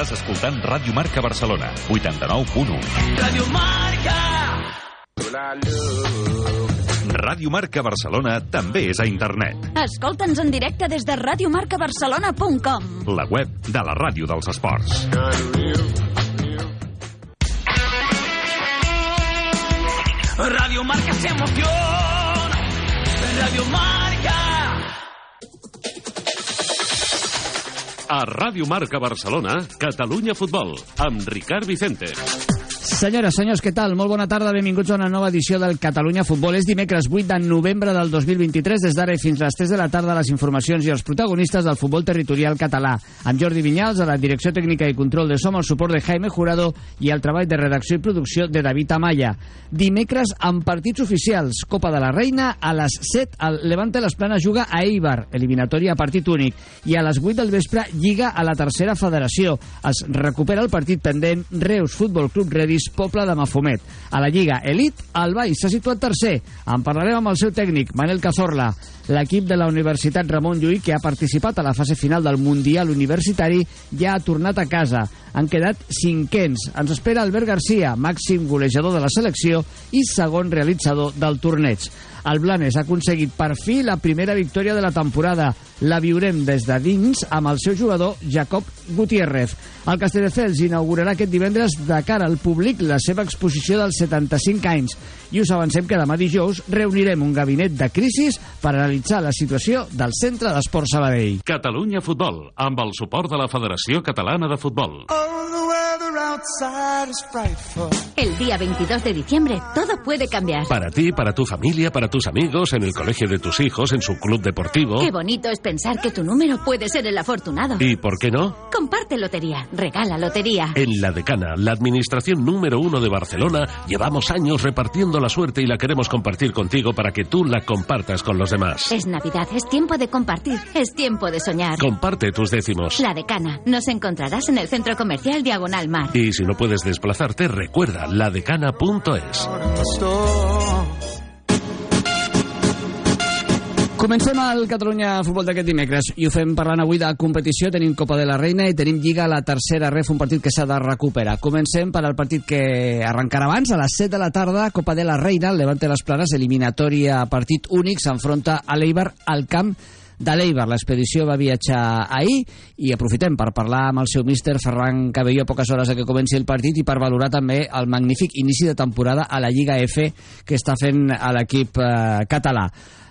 Estàs escoltant Ràdio Marca Barcelona, 89.1. Radio Marca. Ràdio Marca Barcelona també és a internet. Escolta'ns en directe des de radiomarcabarcelona.com. La web de la ràdio dels esports. Radio Marca se emociona. Radio Marca. A Ràdio Marca Barcelona, Catalunya Futbol, amb Ricard Vicente. Senyores, senyors, què tal? Molt bona tarda, benvinguts a una nova edició del Catalunya Futbol. És dimecres 8 de novembre del 2023, des d'ara i fins a les 3 de la tarda, les informacions i els protagonistes del futbol territorial català. Amb Jordi Vinyals, a la direcció tècnica i control de Som, el suport de Jaime Jurado i el treball de redacció i producció de David Amaya. Dimecres amb partits oficials. Copa de la Reina, a les 7, el Levante Les Planes juga a Eibar, eliminatòria a partit únic. I a les 8 del vespre, Lliga a la tercera federació. Es recupera el partit pendent Reus Futbol Club Redis Poble de Mafumet. A la Lliga Elit, el Baix s'ha situat tercer. En parlarem amb el seu tècnic, Manel Cazorla. L'equip de la Universitat Ramon Llull, que ha participat a la fase final del Mundial Universitari, ja ha tornat a casa. Han quedat cinquens. Ens espera Albert Garcia, màxim golejador de la selecció i segon realitzador del torneig. El Blanes ha aconseguit per fi la primera victòria de la temporada. La viurem des de dins amb el seu jugador Jacob Gutiérrez. El Castelldefels inaugurarà aquest divendres de cara al públic la seva exposició dels 75 anys. I us avancem que demà dijous reunirem un gabinet de crisis per analitzar la situació del Centre d'Esport Sabadell. Catalunya Futbol, amb el suport de la Federació Catalana de Futbol. El día 22 de diciembre todo puede cambiar. Para ti, para tu familia, para tus amigos, en el colegio de tus hijos, en su club deportivo. Qué bonito es pensar que tu número puede ser el afortunado. ¿Y por qué no? Comparte lotería, regala lotería. En La Decana, la administración número uno de Barcelona, llevamos años repartiendo la suerte y la queremos compartir contigo para que tú la compartas con los demás. Es Navidad, es tiempo de compartir, es tiempo de soñar. Comparte tus décimos. La Decana, nos encontrarás en el centro comercial Diagonal Mar. Y si no puedes desplazarte, recuerda ladecana.es. Comencem el Catalunya Futbol d'aquest dimecres i ho fem parlant avui de competició. Tenim Copa de la Reina i tenim Lliga a la tercera ref, un partit que s'ha de recuperar. Comencem per al partit que arrencarà abans, a les 7 de la tarda, Copa de la Reina, el Levante les Planes, eliminatòria partit únic, s'enfronta a l'Eibar al camp de l'Eibar. L'expedició va viatjar ahir i aprofitem per parlar amb el seu míster Ferran Cabelló a poques hores de que comenci el partit i per valorar també el magnífic inici de temporada a la Lliga F que està fent a l'equip eh, català.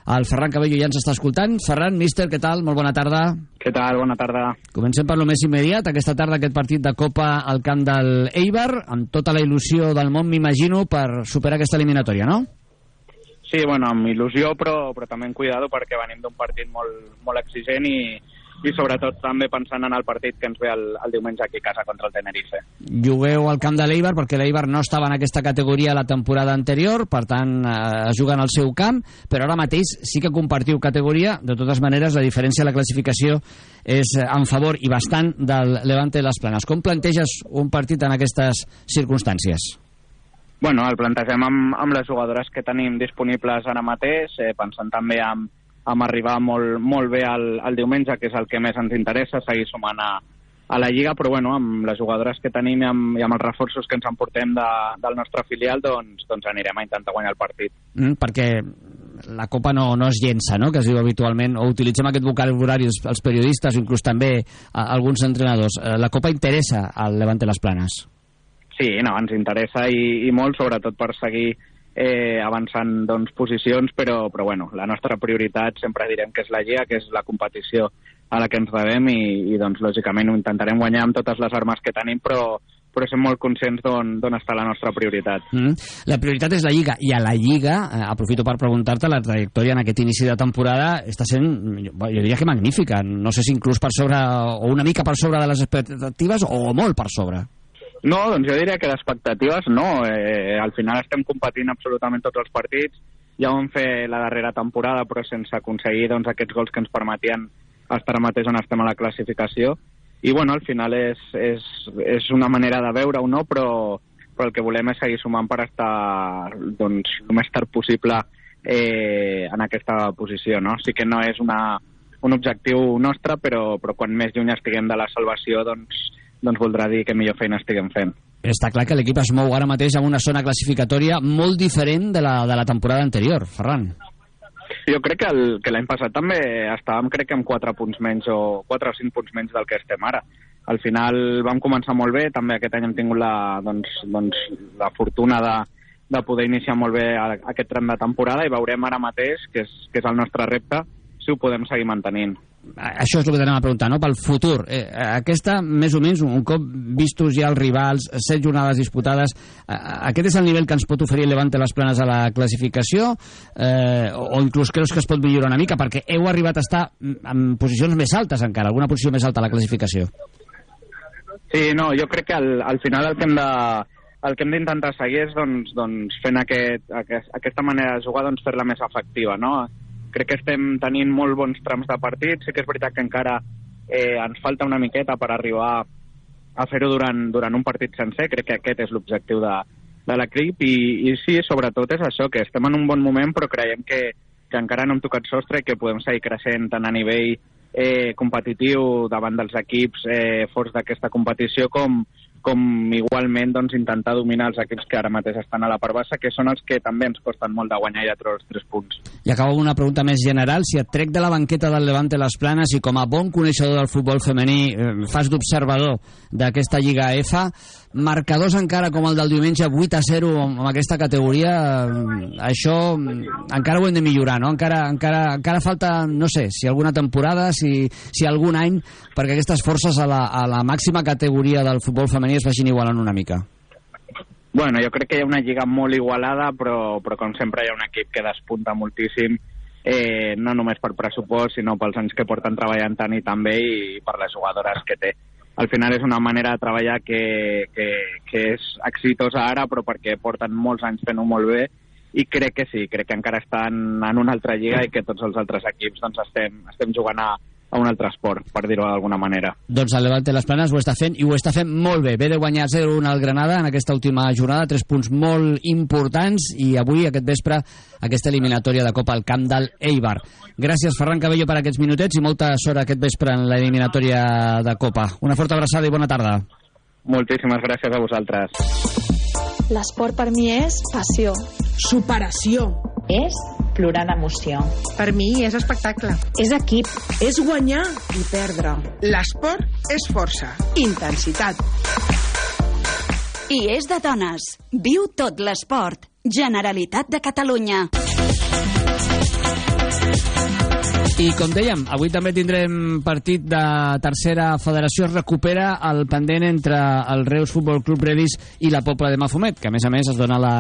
El Ferran Cabello ja ens està escoltant. Ferran, míster, què tal? Molt bona tarda. Què tal? Bona tarda. Comencem per lo més immediat. Aquesta tarda aquest partit de Copa al camp del Eibar, amb tota la il·lusió del món, m'imagino, per superar aquesta eliminatòria, no? Sí, bueno, amb il·lusió, però, però també en cuidado perquè venim d'un partit molt, molt exigent i, i sobretot també pensant en el partit que ens ve el, el diumenge aquí a casa contra el Tenerife. Jugueu al camp de l'Eibar perquè l'Eibar no estava en aquesta categoria la temporada anterior, per tant eh, juguen al seu camp, però ara mateix sí que compartiu categoria, de totes maneres la diferència de la classificació és en favor i bastant del Levante de les Planes. Com planteges un partit en aquestes circumstàncies? Bueno, el plantegem amb, amb les jugadores que tenim disponibles ara mateix, eh, pensant també amb, amb arribar molt, molt bé al, al diumenge, que és el que més ens interessa, seguir sumant a, a la Lliga, però bueno, amb les jugadores que tenim i amb, i amb els reforços que ens emportem de, del nostre filial, doncs, doncs anirem a intentar guanyar el partit. Mm, perquè la Copa no, no es llença, no?, que es diu habitualment, o utilitzem aquest vocabulari els, els periodistes, inclús també a, alguns entrenadors. Eh, la Copa interessa al Levante les Planes. Sí, no, ens interessa i, i molt, sobretot per seguir eh, avançant doncs, posicions, però, però bueno, la nostra prioritat sempre direm que és la Lliga, que és la competició a la que ens rebem i, i doncs, lògicament ho intentarem guanyar amb totes les armes que tenim, però, però som molt conscients d'on està la nostra prioritat. Mm. La prioritat és la Lliga, i a la Lliga, eh, aprofito per preguntar-te, la trajectòria en aquest inici de temporada està sent, jo, jo diria que magnífica, no sé si inclús per sobre, o una mica per sobre de les expectatives, o molt per sobre. No, doncs jo diria que d'expectatives no. Eh, al final estem competint absolutament tots els partits. Ja ho vam fer la darrera temporada, però sense aconseguir doncs, aquests gols que ens permetien estar ara mateix on estem a la classificació. I bueno, al final és, és, és una manera de veure-ho, no? però, però el que volem és seguir sumant per estar doncs, el més tard possible eh, en aquesta posició. No? Sí que no és una, un objectiu nostre, però, però quan més lluny estiguem de la salvació, doncs, doncs voldrà dir que millor feina estiguem fent. Està clar que l'equip es mou ara mateix en una zona classificatòria molt diferent de la, de la temporada anterior, Ferran. Jo crec que, el, que l'any passat també estàvem, crec que amb 4 punts menys o 4 o 5 punts menys del que estem ara. Al final vam començar molt bé, també aquest any hem tingut la, doncs, doncs, la fortuna de, de poder iniciar molt bé aquest tram de temporada i veurem ara mateix, que és, que és el nostre repte, si ho podem seguir mantenint això és el que t'anem a preguntar, no? Pel futur. Eh, aquesta, més o menys, un cop vistos ja els rivals, set jornades disputades, eh, aquest és el nivell que ens pot oferir el Levante les planes a la classificació eh, o inclús creus que es pot millorar una mica? Perquè heu arribat a estar en posicions més altes encara, alguna posició més alta a la classificació. Sí, no, jo crec que al, al final el que hem de el que hem d'intentar seguir és doncs, doncs fent aquest, aquest, aquesta manera de jugar doncs, fer-la més efectiva, no? Crec que estem tenint molt bons trams de partit. Sí que és veritat que encara eh, ens falta una miqueta per arribar a fer-ho durant, durant un partit sencer. Crec que aquest és l'objectiu de, de l'equip i, i sí, sobretot és això, que estem en un bon moment però creiem que, que encara no hem tocat sostre i que podem seguir creixent tant a nivell eh, competitiu davant dels equips eh, forts d'aquesta competició com, com igualment doncs, intentar dominar els equips que ara mateix estan a la part baixa, que són els que també ens costen molt de guanyar i de treure els tres punts. I acabo amb una pregunta més general. Si et trec de la banqueta del Levante les Planes i com a bon coneixedor del futbol femení eh, fas d'observador d'aquesta Lliga EFA, marcadors encara com el del diumenge 8 a 0 amb aquesta categoria, eh, això encara ho hem de millorar, no? Encara, encara, encara falta, no sé, si alguna temporada, si, si algun any, perquè aquestes forces a la, a la màxima categoria del futbol femení es vagin igualant una mica? Bueno, jo crec que hi ha una lliga molt igualada, però, però com sempre hi ha un equip que despunta moltíssim, eh, no només per pressupost, sinó pels anys que porten treballant tant i també i per les jugadores que té. Al final és una manera de treballar que, que, que és exitosa ara, però perquè porten molts anys fent-ho molt bé i crec que sí, crec que encara estan en una altra lliga i que tots els altres equips doncs, estem, estem jugant a, a un altre esport, per dir-ho d'alguna manera. Doncs el Levante les Planes ho està fent i ho està fent molt bé. Ve de guanyar 0-1 al Granada en aquesta última jornada, tres punts molt importants i avui, aquest vespre, aquesta eliminatòria de Copa al camp del Eibar. Gràcies, Ferran Cabello, per aquests minutets i molta sort aquest vespre en l'eliminatòria de Copa. Una forta abraçada i bona tarda. Moltíssimes gràcies a vosaltres. L'esport per mi és passió. Superació. És plorar d'emoció. Per mi és espectacle. És equip. És guanyar i perdre. L'esport és força. Intensitat. I és de dones. Viu tot l'esport. Generalitat de Catalunya. I com dèiem, avui també tindrem partit de tercera federació. Es recupera el pendent entre el Reus Futbol Club Redis i la Pobla de Mafumet, que a més a més es dona la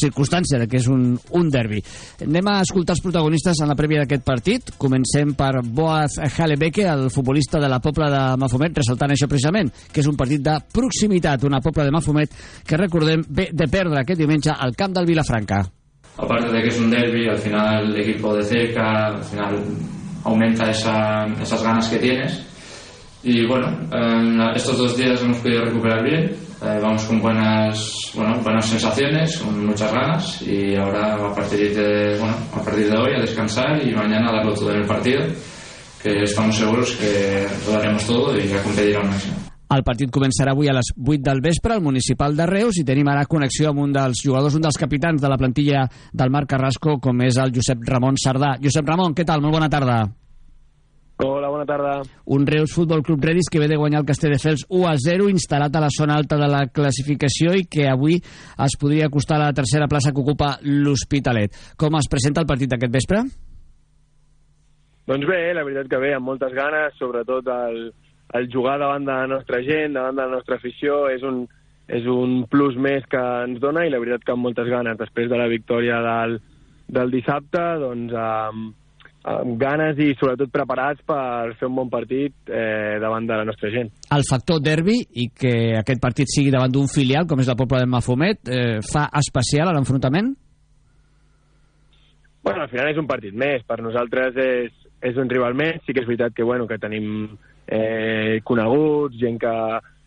circumstància de que és un, un derbi. Anem a escoltar els protagonistes en la prèvia d'aquest partit. Comencem per Boaz Halebeke, el futbolista de la Pobla de Mafumet, ressaltant això precisament, que és un partit de proximitat, una Pobla de Mafumet que recordem ve de perdre aquest diumenge al camp del Vilafranca aparte de que es un derby, al final el equipo de cerca, al final aumenta esa, esas ganas que tienes. Y bueno, estos dos días hemos podido recuperar bien, eh, vamos con buenas, bueno, buenas sensaciones, con muchas ganas y ahora a partir de, bueno, a partir de hoy a descansar y mañana darlo todo en el partido, que estamos seguros que lo daremos todo y a competir al máximo. El partit començarà avui a les 8 del vespre al municipal de Reus i tenim ara connexió amb un dels jugadors, un dels capitans de la plantilla del Marc Carrasco, com és el Josep Ramon Sardà. Josep Ramon, què tal? Molt bona tarda. Hola, bona tarda. Un Reus Futbol Club Redis que ve de guanyar el Castelldefels 1 a 0, instal·lat a la zona alta de la classificació i que avui es podria acostar a la tercera plaça que ocupa l'Hospitalet. Com es presenta el partit aquest vespre? Doncs bé, la veritat que bé, amb moltes ganes, sobretot el, el jugar davant de la nostra gent, davant de la nostra afició, és un, és un plus més que ens dona i la veritat que amb moltes ganes, després de la victòria del, del dissabte, doncs amb, amb ganes i sobretot preparats per fer un bon partit eh, davant de la nostra gent. El factor derbi i que aquest partit sigui davant d'un filial com és la Pobla de Mafumet eh, fa especial a l'enfrontament? Bueno, al final és un partit més. Per nosaltres és, és un rival més. Sí que és veritat que, bueno, que tenim eh, coneguts, gent que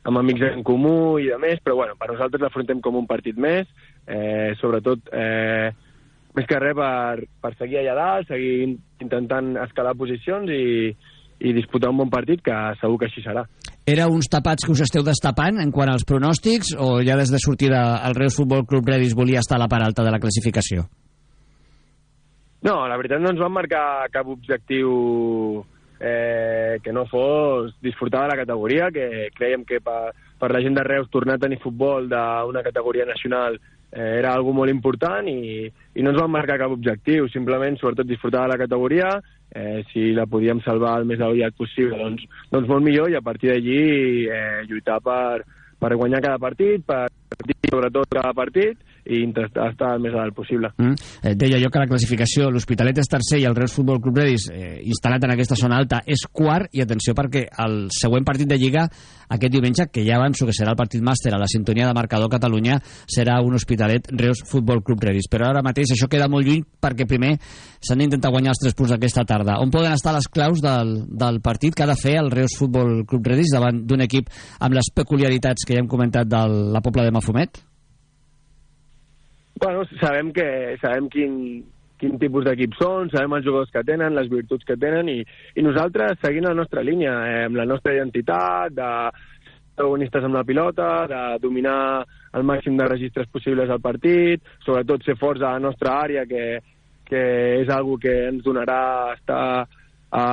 amb amics en comú i de més, però bueno, per nosaltres l'afrontem com un partit més, eh, sobretot eh, més que res per, per seguir allà dalt, seguir intentant escalar posicions i, i disputar un bon partit, que segur que així serà. Era uns tapats que us esteu destapant en quant als pronòstics o ja des de sortida el Reus Futbol Club Redis volia estar a la part alta de la classificació? No, la veritat no ens van marcar cap objectiu eh, que no fos disfrutar de la categoria, que creiem que per, per la gent de Reus tornar a tenir futbol d'una categoria nacional eh, era algo molt important i, i no ens van marcar cap objectiu, simplement, sobretot, disfrutar de la categoria, eh, si la podíem salvar el més aviat possible, doncs, doncs molt millor, i a partir d'allí eh, lluitar per, per guanyar cada partit, per sobretot cada partit, i intentar estar el més alt possible. Mm. Eh, deia jo que la classificació, l'Hospitalet és tercer i el Reus Futbol Club Redis, eh, instal·lat en aquesta zona alta, és quart, i atenció perquè el següent partit de Lliga, aquest diumenge, que ja avanço que serà el partit màster a la sintonia de marcador Catalunya, serà un Hospitalet Reus Futbol Club Redis. Però ara mateix això queda molt lluny perquè primer s'han d'intentar guanyar els tres punts d'aquesta tarda. On poden estar les claus del, del partit que ha de fer el Reus Futbol Club Redis davant d'un equip amb les peculiaritats que ja hem comentat de la Pobla de Mafumet? Bueno, sabem que sabem quin, quin tipus d'equip són, sabem els jugadors que tenen, les virtuts que tenen i, i nosaltres seguint la nostra línia, eh, amb la nostra identitat, de protagonistes amb la pilota, de dominar el màxim de registres possibles al partit, sobretot ser forts a la nostra àrea, que, que és algo que ens donarà estar a, a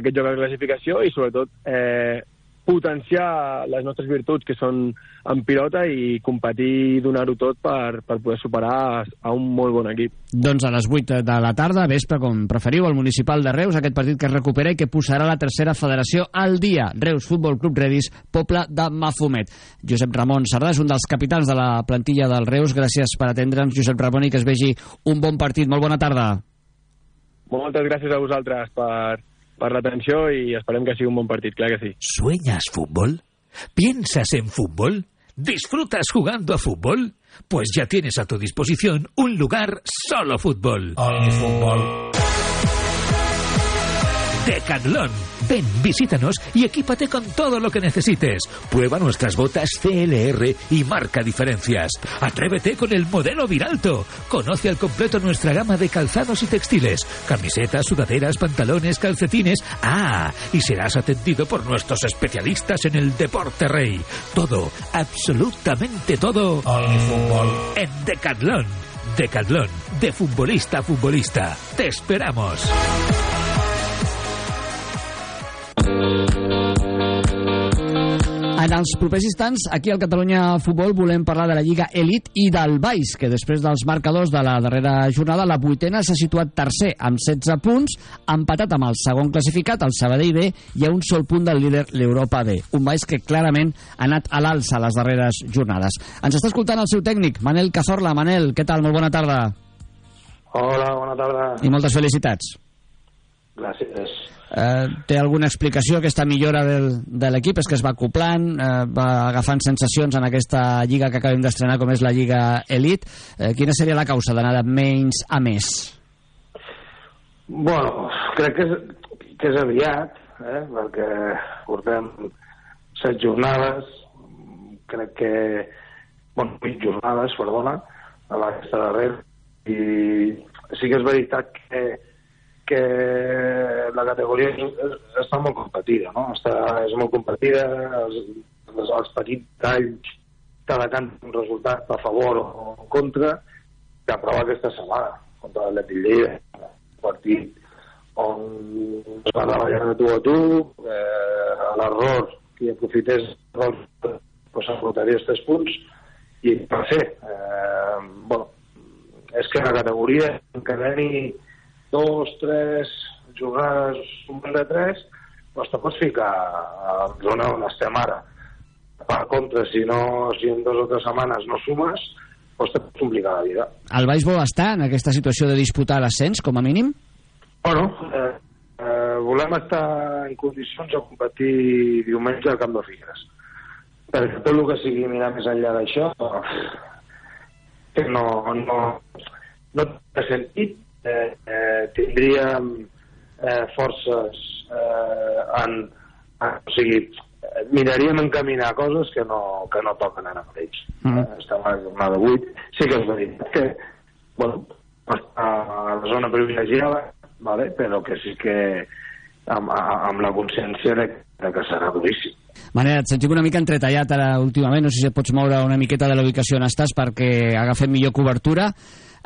aquest joc de classificació i sobretot eh, potenciar les nostres virtuts, que són en pilota, i competir i donar-ho tot per, per poder superar a un molt bon equip. Doncs a les 8 de la tarda, vespre, com preferiu, el Municipal de Reus, aquest partit que es recupera i que posarà la tercera federació al dia. Reus Futbol Club Redis, Poble de Mafumet. Josep Ramon Sardà és un dels capitans de la plantilla del Reus. Gràcies per atendre'ns, Josep Ramon, i que es vegi un bon partit. Molt bona tarda. Moltes gràcies a vosaltres per, per l'atenció i esperem que sigui un bon partit, clar que sí. ¿Sueñas fútbol? ¿Piensas en fútbol? ¿Disfrutas jugando a fútbol? Pues ya tienes a tu disposición un lugar solo fútbol. fútbol. Decathlon. Ven, visítanos y equípate con todo lo que necesites. Prueba nuestras botas CLR y marca diferencias. Atrévete con el modelo Viralto. Conoce al completo nuestra gama de calzados y textiles. Camisetas, sudaderas, pantalones, calcetines. Ah, y serás atendido por nuestros especialistas en el deporte rey. Todo, absolutamente todo. fútbol. En Decathlon. Decathlon, de futbolista a futbolista. Te esperamos. Els propers instants, aquí al Catalunya Futbol volem parlar de la Lliga Elit i del Baix, que després dels marcadors de la darrera jornada, la vuitena s'ha situat tercer amb 16 punts, empatat amb el segon classificat, el Sabadell B, i a un sol punt del líder l'Europa B. Un Baix que clarament ha anat a l'alça les darreres jornades. Ens està escoltant el seu tècnic, Manel Cazorla. Manel, què tal? Molt bona tarda. Hola, bona tarda. I moltes felicitats. Gràcies. Eh, té alguna explicació aquesta millora del, de l'equip? És que es va acoplant, eh, va agafant sensacions en aquesta lliga que acabem d'estrenar com és la Lliga Elite. Eh, quina seria la causa d'anar de menys a més? Bueno, crec que és, que és aviat, eh? perquè portem set jornades, crec que... Bueno, vuit jornades, perdona, a aquesta darrera, i sí que és veritat que que la categoria està molt competida, no? Està, és molt competida, els, els, petits talls cada tant un resultat a favor o en contra, que aprova aquesta setmana contra l'Atleti Lleida, partit on es va treballar de tu a tu, eh, l'error, qui aprofités l'error, pues s'aportaria els tres punts, i per fer, eh, bueno, és que la categoria encadeni dos, tres jugades, un de tres, doncs te pots ficar a la zona on estem ara. Per contra, si, no, si en dues o tres setmanes no sumes, doncs te pot complicar la vida. El Baix vol estar en aquesta situació de disputar l'ascens, com a mínim? Bueno, eh, eh, volem estar en condicions de competir diumenge al Camp de Figueres. Perquè tot el que sigui mirar més enllà d'això que no, no, no té sentit. Eh, eh, tindríem eh, forces eh, en, en... O sigui, eh, miraríem encaminar coses que no, que no toquen ara mateix. Mm. Eh, estem a la jornada 8. Sí que és veritat que bueno, a la zona privilegiada, vale? però que sí que amb, amb la consciència de, de que serà duríssim. Manera, et sentim una mica entretallat ara últimament, no sé si et pots moure una miqueta de la ubicació on estàs perquè agafem millor cobertura.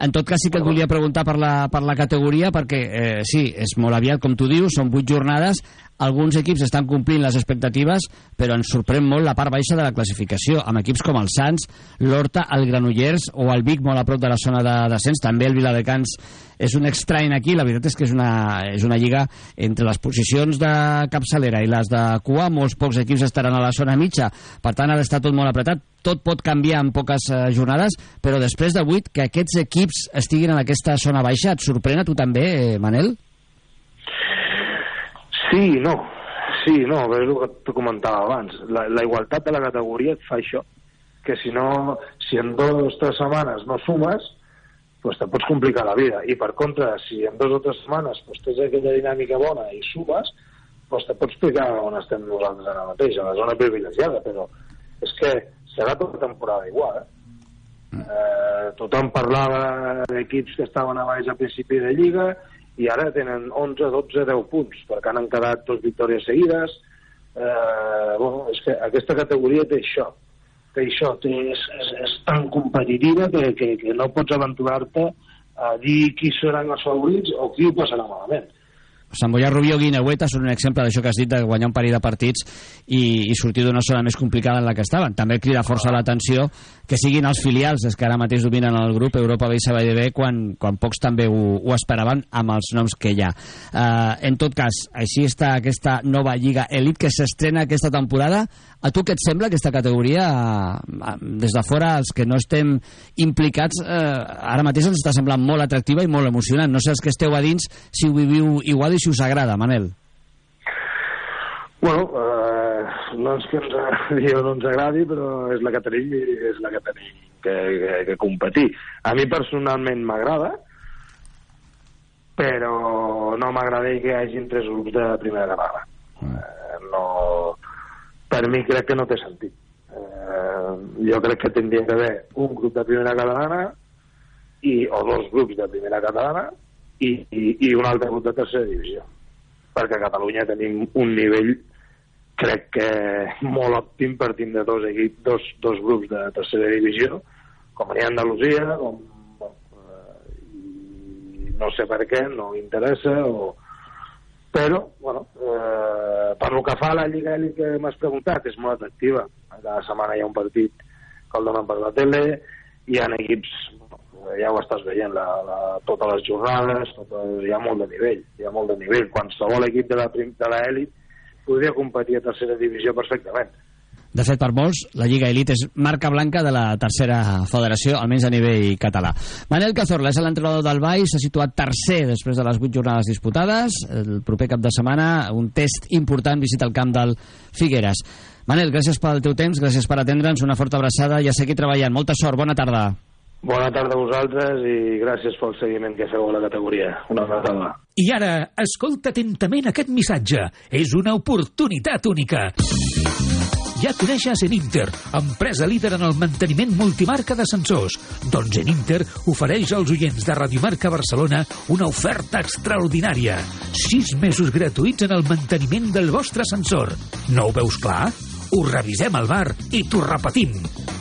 En tot cas, sí que et volia preguntar per la, per la categoria, perquè eh, sí, és molt aviat, com tu dius, són vuit jornades, alguns equips estan complint les expectatives, però ens sorprèn molt la part baixa de la classificació, amb equips com el Sants, l'Horta, el Granollers o el Vic, molt a prop de la zona de descens, també el Viladecans és un estrany aquí, la veritat és que és una, és una lliga entre les posicions de capçalera i les de cua, molts pocs equips estaran a la zona mitja, per tant ha d'estar tot molt apretat, tot pot canviar en poques eh, jornades, però després de 8, que aquests equips estiguin en aquesta zona baixa, et sorprèn a tu també, eh, Manel? Sí, no. Sí, no, és el que t'ho comentava abans. La, la igualtat de la categoria et fa això, que si no, si en dues o tres setmanes no sumes, pues te pots complicar la vida. I per contra, si en dues o tres setmanes pues, tens aquella dinàmica bona i sumes, pues te pots explicar on estem nosaltres ara mateix, a la zona privilegiada, però és que serà tota temporada igual, eh? Eh, tothom parlava d'equips que estaven a baix a principi de Lliga i ara tenen 11, 12, 10 punts perquè han quedat dos victòries seguides. Eh, bueno, és que aquesta categoria té això té això, té, és, és, és tan competitiva que, que, que no pots aventurar-te a dir qui seran els favorits o qui ho passarà malament Sant Boià, Rubio, Guineueta són un exemple d'això que has dit, de guanyar un parell de partits i, i sortir d'una zona més complicada en la que estaven. També crida força l'atenció que siguin els filials els que ara mateix dominen el grup Europa B i Sabadell quan, quan pocs també ho, ho esperaven amb els noms que hi ha. Uh, en tot cas, així està aquesta nova Lliga Elite que s'estrena aquesta temporada. A tu què et sembla aquesta categoria? Uh, des de fora, els que no estem implicats, uh, ara mateix ens està semblant molt atractiva i molt emocionant. No sé els que esteu a dins si ho viviu igual i si us agrada, Manel. Bueno, eh, no és que ens agradi o no ens agradi, però és la que tenim i és la que tenim que, que, que competir. A mi personalment m'agrada, però no m'agrada que hi hagin tres grups de primera catalana. Eh, no, per mi crec que no té sentit. Eh, jo crec que tindria d'haver un grup de primera catalana i, o dos grups de primera catalana i, i, i un altre grup de tercera divisió perquè a Catalunya tenim un nivell crec que molt òptim per tindre dos, equip, dos, dos grups de tercera divisió com n'hi ha Andalusia com, eh, no sé per què, no m'interessa o... però, bueno eh, per lo que fa a la Lliga Elit que m'has preguntat, és molt atractiva cada setmana hi ha un partit que el donen per la tele hi ha equips ja ho estàs veient, la, la, totes les jornades, tot, hi ha molt de nivell, hi ha molt de nivell. Qualsevol equip de l'elit podria competir a tercera divisió perfectament. De fet, per molts, la Lliga Elite és marca blanca de la tercera federació, almenys a nivell català. Manel Cazorla és l'entrenador del Baix, s'ha situat tercer després de les vuit jornades disputades. El proper cap de setmana, un test important, visita el camp del Figueres. Manel, gràcies pel teu temps, gràcies per atendre'ns, una forta abraçada i a seguir treballant. Molta sort, bona tarda. Bona tarda a vosaltres i gràcies pel seguiment que feu a la categoria. Una bona tarda. I ara, escolta atentament aquest missatge. És una oportunitat única. Ja coneixes Eninter, empresa líder en el manteniment multimarca d'ascensors. Doncs Eninter ofereix als oients de Radiomarca Barcelona una oferta extraordinària. Sis mesos gratuïts en el manteniment del vostre ascensor. No ho veus clar? Ho revisem al bar i t'ho repetim.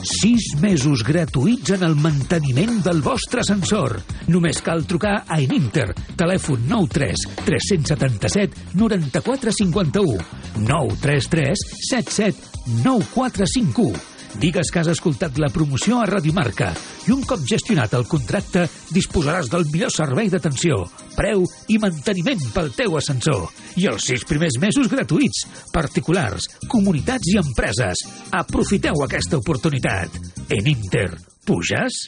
Sis mesos gratuïts en el manteniment del vostre ascensor. Només cal trucar a Eninter. Telèfon 93 377 9451 933 77 9451 Digues que has escoltat la promoció a Radio Marca i un cop gestionat el contracte disposaràs del millor servei d'atenció, preu i manteniment pel teu ascensor. I els sis primers mesos gratuïts, particulars, comunitats i empreses. Aprofiteu aquesta oportunitat. En Inter, puges?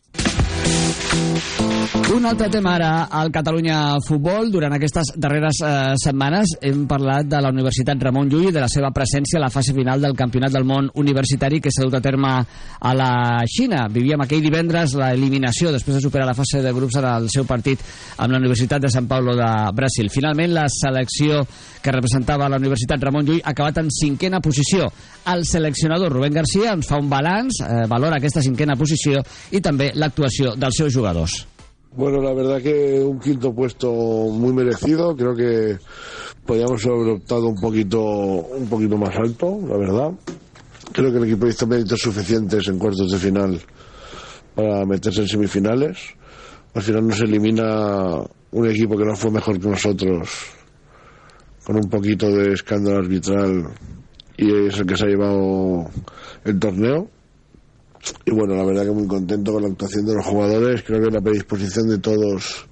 Un altre tema ara al Catalunya Futbol. Durant aquestes darreres eh, setmanes hem parlat de la Universitat Ramon Llull i de la seva presència a la fase final del Campionat del Món Universitari que s'ha dut a terme a la Xina. Vivíem aquell divendres l'eliminació després de superar la fase de grups en el seu partit amb la Universitat de Sant Paulo de Brasil. Finalment, la selecció que representava la Universitat Ramon Llull ha acabat en cinquena posició. El seleccionador Rubén García ens fa un balanç, eh, valora aquesta cinquena posició i també l'actuació dels seus jugadors. Bueno, la verdad que un quinto puesto muy merecido. Creo que podríamos haber optado un poquito, un poquito más alto, la verdad. Creo que el equipo hizo méritos suficientes en cuartos de final para meterse en semifinales. Al final nos elimina un equipo que no fue mejor que nosotros, con un poquito de escándalo arbitral, y es el que se ha llevado el torneo y bueno, la verdad que muy contento con la actuación de los jugadores. Creo que la predisposición de todos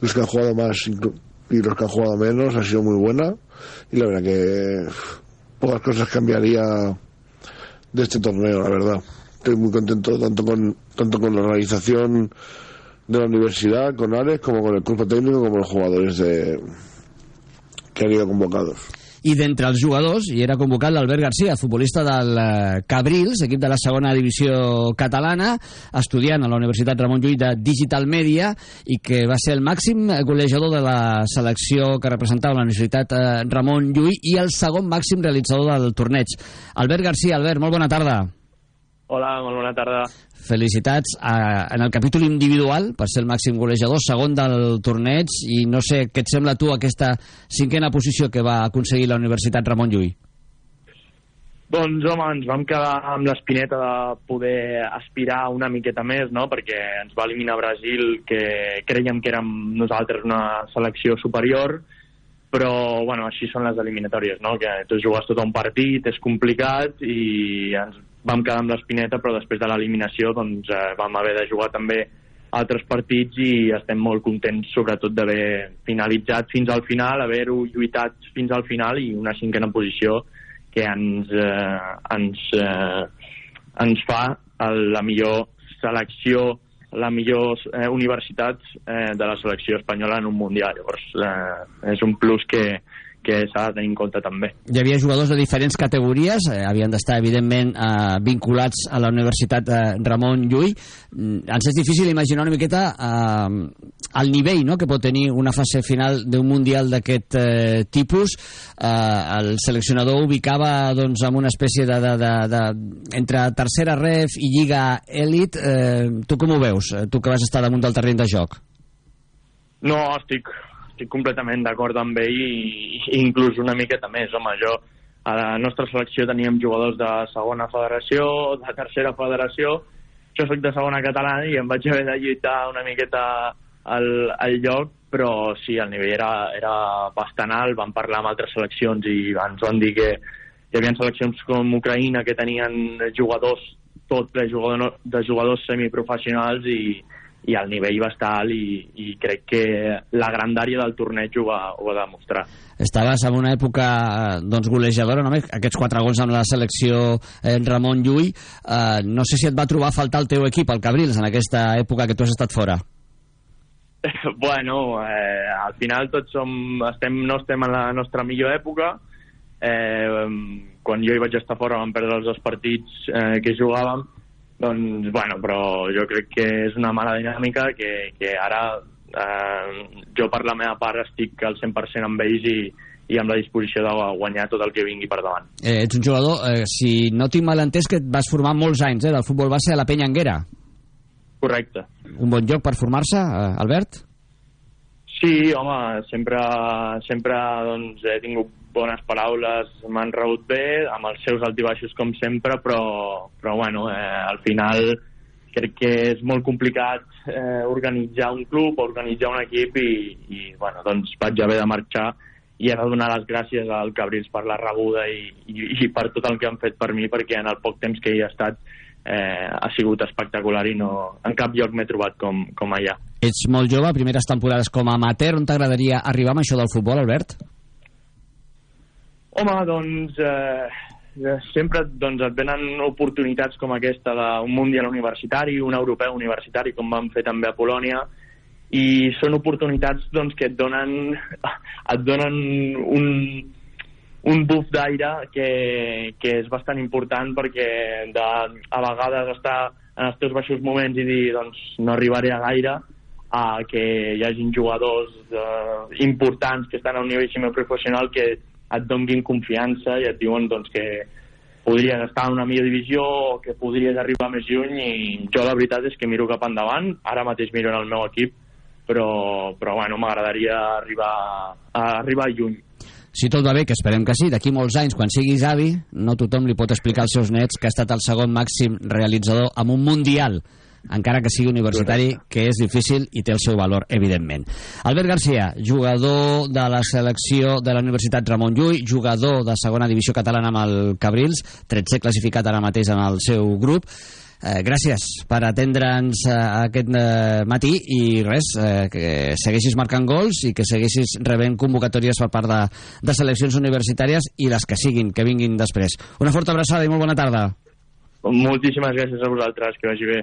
los que han jugado más y los que han jugado menos ha sido muy buena. Y la verdad que pocas cosas cambiaría de este torneo, la verdad. Estoy muy contento tanto con, tanto con la organización de la universidad, con Ares, como con el cuerpo técnico, como los jugadores de, que han ido convocados. i d'entre els jugadors hi era convocat l'Albert Garcia, futbolista del eh, Cabrils, equip de la segona divisió catalana, estudiant a la Universitat Ramon Llull de Digital Media i que va ser el màxim golejador de la selecció que representava la Universitat eh, Ramon Llull i el segon màxim realitzador del torneig. Albert Garcia, Albert, molt bona tarda. Hola, molt bona tarda. Felicitats a, en el capítol individual per ser el màxim golejador, segon del torneig i no sé què et sembla tu aquesta cinquena posició que va aconseguir la Universitat Ramon Llull. Doncs home, ens vam quedar amb l'espineta de poder aspirar una miqueta més, no? perquè ens va eliminar Brasil, que creiem que érem nosaltres una selecció superior, però bueno, així són les eliminatòries, no? que tu jugues tot un partit, és complicat i ens vam quedar amb l'espineta, però després de l'eliminació doncs, eh, vam haver de jugar també altres partits i estem molt contents sobretot d'haver finalitzat fins al final, haver-ho lluitat fins al final i una cinquena posició que ens, eh, ens, eh, ens fa el, la millor selecció, la millor eh, universitat eh, de la selecció espanyola en un Mundial. Llavors, eh, és un plus que, que s'ha de tenir en compte també. Hi havia jugadors de diferents categories, eh, havien d'estar evidentment eh, vinculats a la Universitat eh, Ramon Llull. Mm, ens és difícil imaginar una miqueta eh, el nivell no?, que pot tenir una fase final d'un Mundial d'aquest eh, tipus. Eh, el seleccionador ubicava doncs, en una espècie de, de, de, de, entre tercera ref i lliga elit. Eh, tu com ho veus, tu que vas estar damunt del terreny de joc? No, estic, estic completament d'acord amb ell i, i inclús una miqueta més. Home, jo a la nostra selecció teníem jugadors de segona federació, de tercera federació, jo sóc de segona catalana i em vaig haver de lluitar una miqueta al, al lloc, però sí, el nivell era, era bastant alt, vam parlar amb altres seleccions i ens van dir que hi havia seleccions com Ucraïna que tenien jugadors, tot ple de jugadors semiprofessionals i, i el nivell va estar alt i, i crec que la grandària del torneig ho va, ho va demostrar. Estaves en una època eh, doncs, golejadora, no? aquests quatre gols amb la selecció eh, Ramon Llull. Eh, no sé si et va trobar a faltar el teu equip, el Cabrils, en aquesta època que tu has estat fora. bueno, eh, al final tots som, estem, no estem en la nostra millor època. Eh, quan jo hi vaig estar fora vam perdre els dos partits eh, que jugàvem doncs, bueno, però jo crec que és una mala dinàmica que, que ara eh, jo per la meva part estic al 100% amb ells i, i amb la disposició de guanyar tot el que vingui per davant. Eh, ets un jugador, eh, si no tinc mal entès, que et vas formar molts anys eh, del futbol base a la Penya Anguera. Correcte. Un bon lloc per formar-se, eh, Albert? Sí, home, sempre, sempre doncs, he tingut bones paraules, m'han rebut bé, amb els seus altibaixos com sempre, però, però bueno, eh, al final crec que és molt complicat eh, organitzar un club, organitzar un equip i, i bueno, doncs vaig haver de marxar i he de donar les gràcies al Cabrils per la rebuda i, i, i per tot el que han fet per mi, perquè en el poc temps que hi he estat eh, ha sigut espectacular i no, en cap lloc m'he trobat com, com allà. Ets molt jove, primeres temporades com a amateur, on t'agradaria arribar amb això del futbol, Albert? Home, doncs, eh, sempre doncs, et venen oportunitats com aquesta d'un Mundial universitari, un europeu universitari, com vam fer també a Polònia, i són oportunitats doncs, que et donen, et donen un, un buff d'aire que, que és bastant important perquè de, a vegades estar en els teus baixos moments i dir doncs, no arribaré a gaire a que hi hagin jugadors eh, importants que estan a un nivell semiprofessional que et donguin confiança i et diuen doncs, que podries estar en una millor divisió o que podries arribar més lluny i jo la veritat és que miro cap endavant, ara mateix miro en el meu equip però, però bueno, m'agradaria arribar, a arribar lluny. Si tot va bé, que esperem que sí, d'aquí molts anys, quan siguis avi, no tothom li pot explicar als seus nets que ha estat el segon màxim realitzador amb un Mundial encara que sigui universitari, que és difícil i té el seu valor, evidentment. Albert Garcia, jugador de la selecció de la Universitat Ramon Llull, jugador de segona divisió catalana amb el Cabrils, 13 classificat ara mateix en el seu grup, Eh, gràcies per atendre'ns eh, aquest eh, matí i res, eh, que segueixis marcant gols i que segueixis rebent convocatòries per part de, de seleccions universitàries i les que siguin, que vinguin després. Una forta abraçada i molt bona tarda. Moltíssimes gràcies a vosaltres, que vagi bé.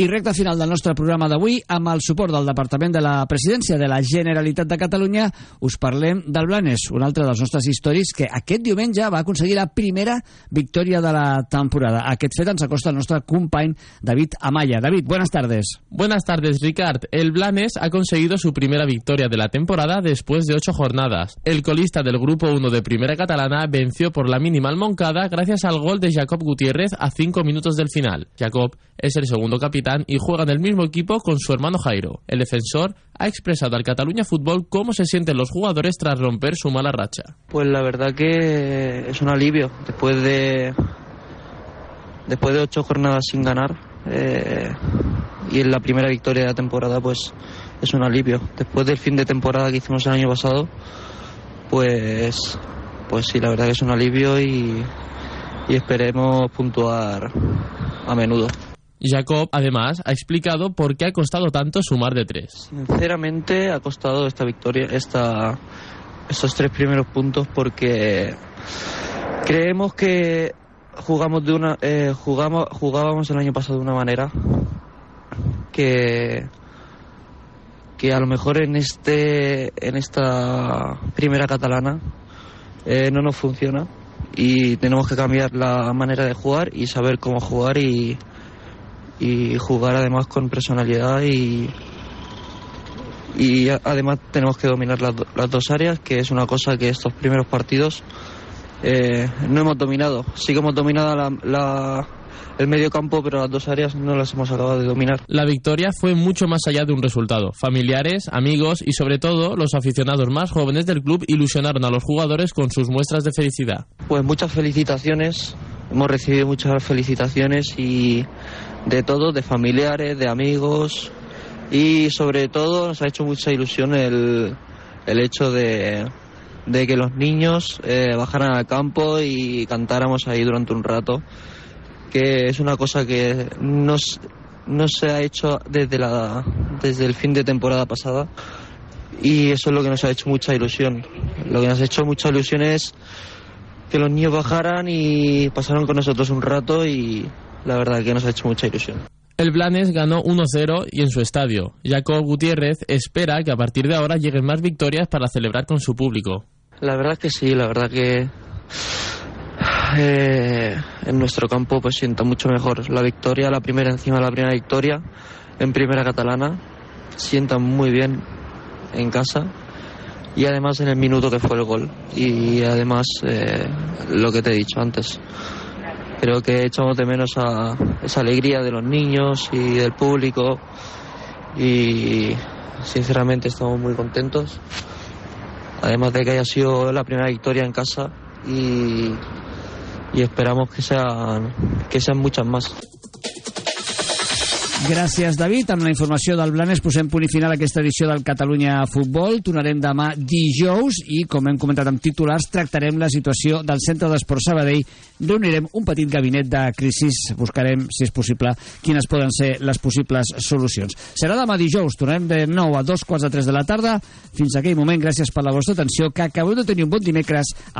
I recta final del nostre programa d'avui, amb el suport del Departament de la Presidència de la Generalitat de Catalunya, us parlem del Blanes, un altre dels nostres històrics que aquest diumenge va aconseguir la primera victòria de la temporada. Aquest fet ens acosta al nostre company David Amaya. David, buenas tardes. Buenas tardes, Ricard. El Blanes ha conseguido su primera victoria de la temporada después de ocho jornadas. El colista del Grupo 1 de Primera Catalana venció por la mínima al Moncada gracias al gol de Jacob Gutiérrez a cinco minutos del final. Jacob es el segundo capitán y juega en el mismo equipo con su hermano Jairo. El defensor ha expresado al Cataluña Fútbol cómo se sienten los jugadores tras romper su mala racha. Pues la verdad que es un alivio después de después de ocho jornadas sin ganar eh, y en la primera victoria de la temporada pues es un alivio. Después del fin de temporada que hicimos el año pasado pues pues sí la verdad que es un alivio y, y esperemos puntuar a menudo. Jacob, además, ha explicado por qué ha costado tanto sumar de tres. Sinceramente, ha costado esta victoria, esta, estos tres primeros puntos, porque creemos que jugamos de una, eh, jugamos, jugábamos el año pasado de una manera que que a lo mejor en este en esta primera catalana eh, no nos funciona y tenemos que cambiar la manera de jugar y saber cómo jugar y, y jugar además con personalidad y, y además tenemos que dominar las, las, dos áreas, que es una cosa que estos primeros partidos eh, no hemos dominado. Sí que hemos dominado la, la, el medio campo, pero las dos áreas no las hemos acabado de dominar. La victoria fue mucho más allá de un resultado. Familiares, amigos y sobre todo los aficionados más jóvenes del club ilusionaron a los jugadores con sus muestras de felicidad. Pues muchas felicitaciones, hemos recibido muchas felicitaciones y de todo, de familiares, de amigos y sobre todo nos ha hecho mucha ilusión el, el hecho de, de que los niños eh, bajaran al campo y cantáramos ahí durante un rato, que es una cosa que no, no se ha hecho desde, la, desde el fin de temporada pasada y eso es lo que nos ha hecho mucha ilusión. Lo que nos ha hecho mucha ilusión es que los niños bajaran y pasaron con nosotros un rato y la verdad que nos ha hecho mucha ilusión. El Blanes ganó 1-0 y en su estadio. Jacob Gutiérrez espera que a partir de ahora lleguen más victorias para celebrar con su público. La verdad que sí, la verdad que eh, en nuestro campo pues sienta mucho mejor. La victoria, la primera encima de la primera victoria en primera catalana, sienta muy bien en casa y además en el minuto que fue el gol. Y además eh, lo que te he dicho antes. Creo que echamos de menos a esa alegría de los niños y del público y sinceramente estamos muy contentos. Además de que haya sido la primera victoria en casa y, y esperamos que sean, que sean muchas más. Gràcies, David. Amb la informació del Blanes posem punt i final a aquesta edició del Catalunya Futbol. Tornarem demà dijous i, com hem comentat amb titulars, tractarem la situació del Centre d'Esport Sabadell. Reunirem un petit gabinet de crisi. Buscarem, si és possible, quines poden ser les possibles solucions. Serà demà dijous. Tornarem de nou a dos quarts de tres de la tarda. Fins aquell moment, gràcies per la vostra atenció. Que acabeu de tenir un bon dimecres. Adéu.